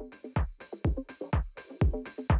Thank you.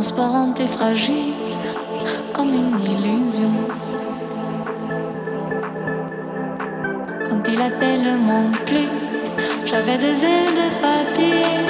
Transparente et fragile, comme une illusion. Quand il a tellement plu, j'avais des ailes de papier.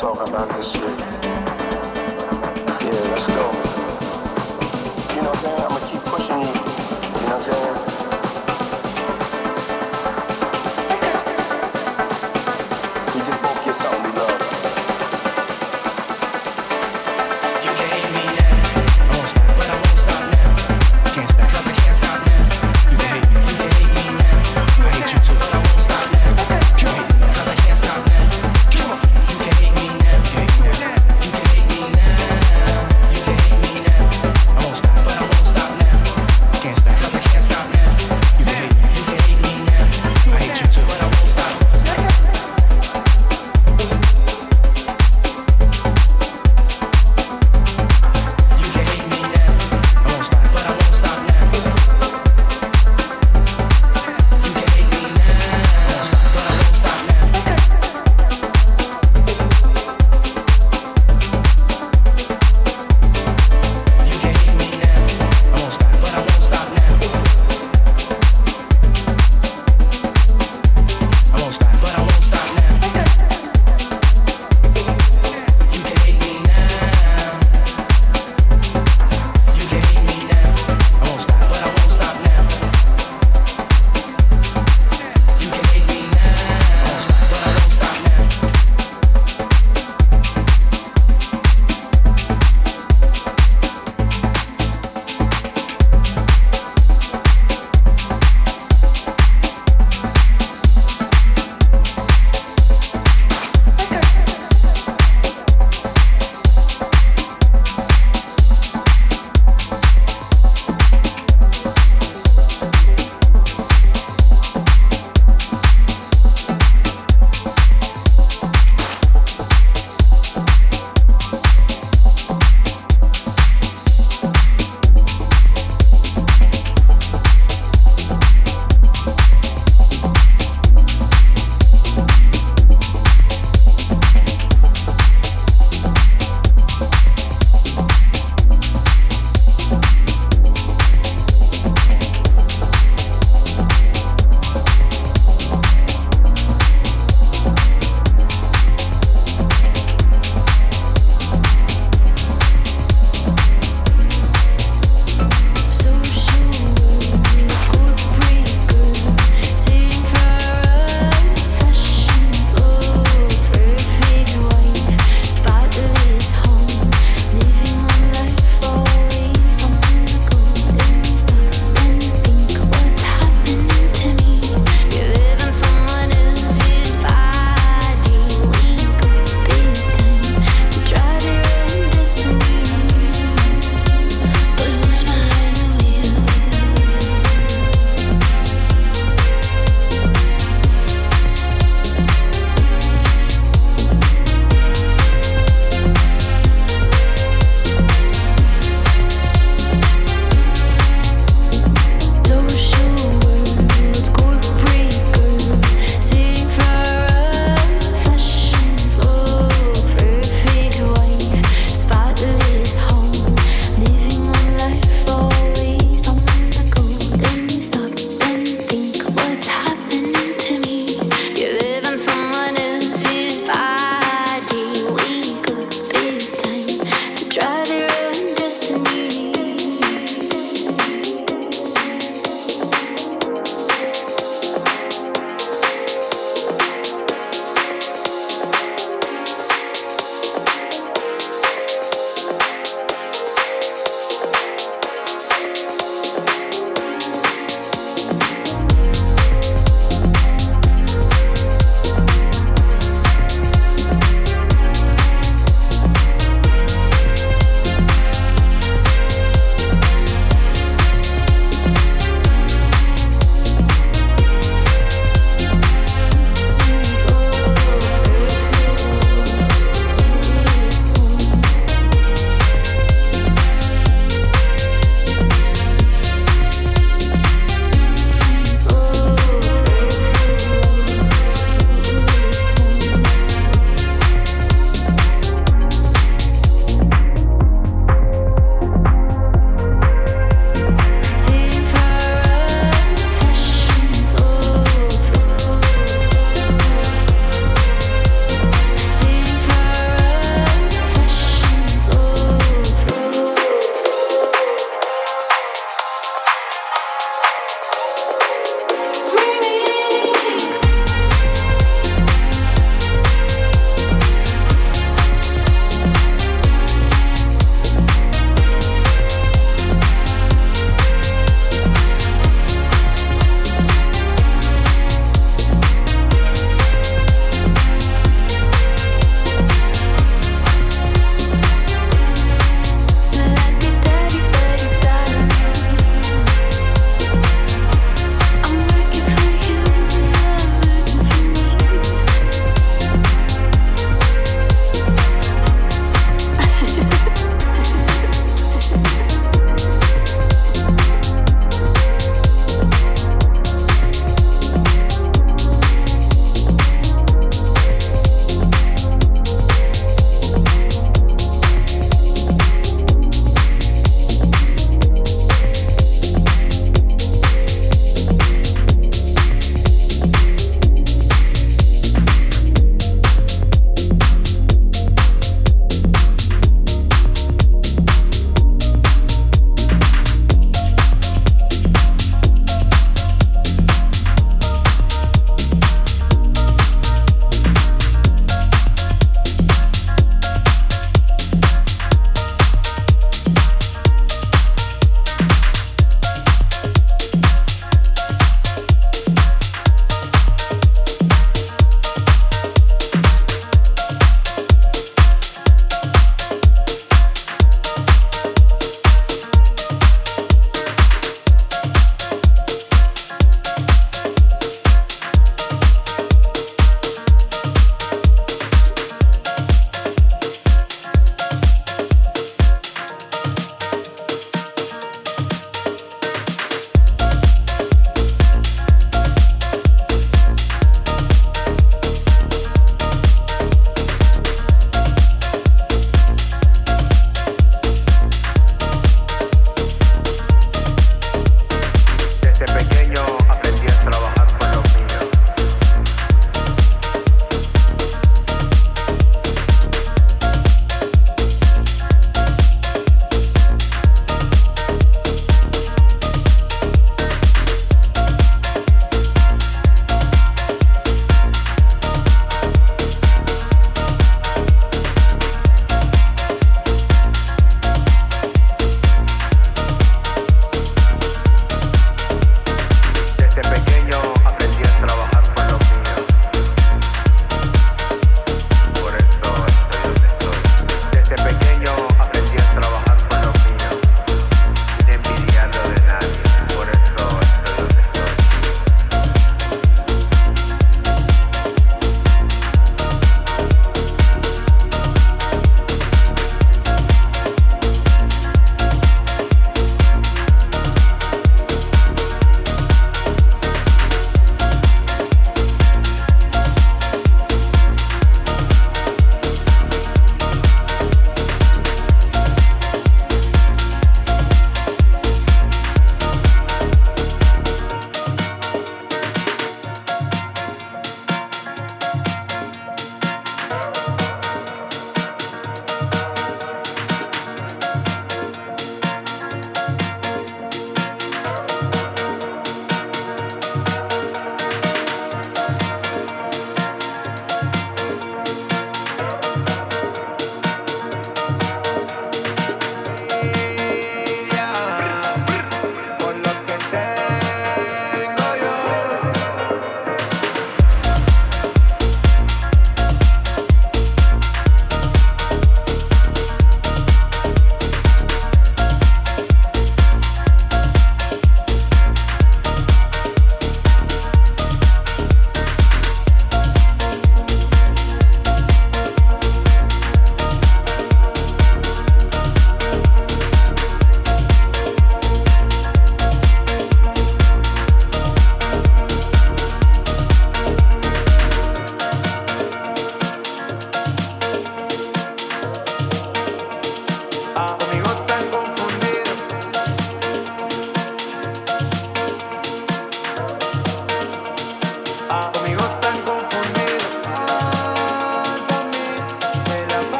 talking about this shit. Yeah, let's go.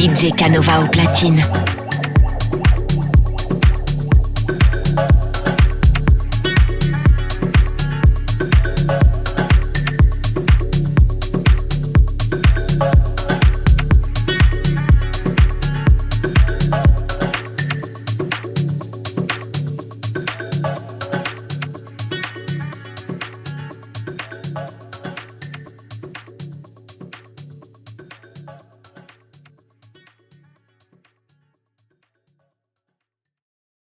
DJ Canova au platine.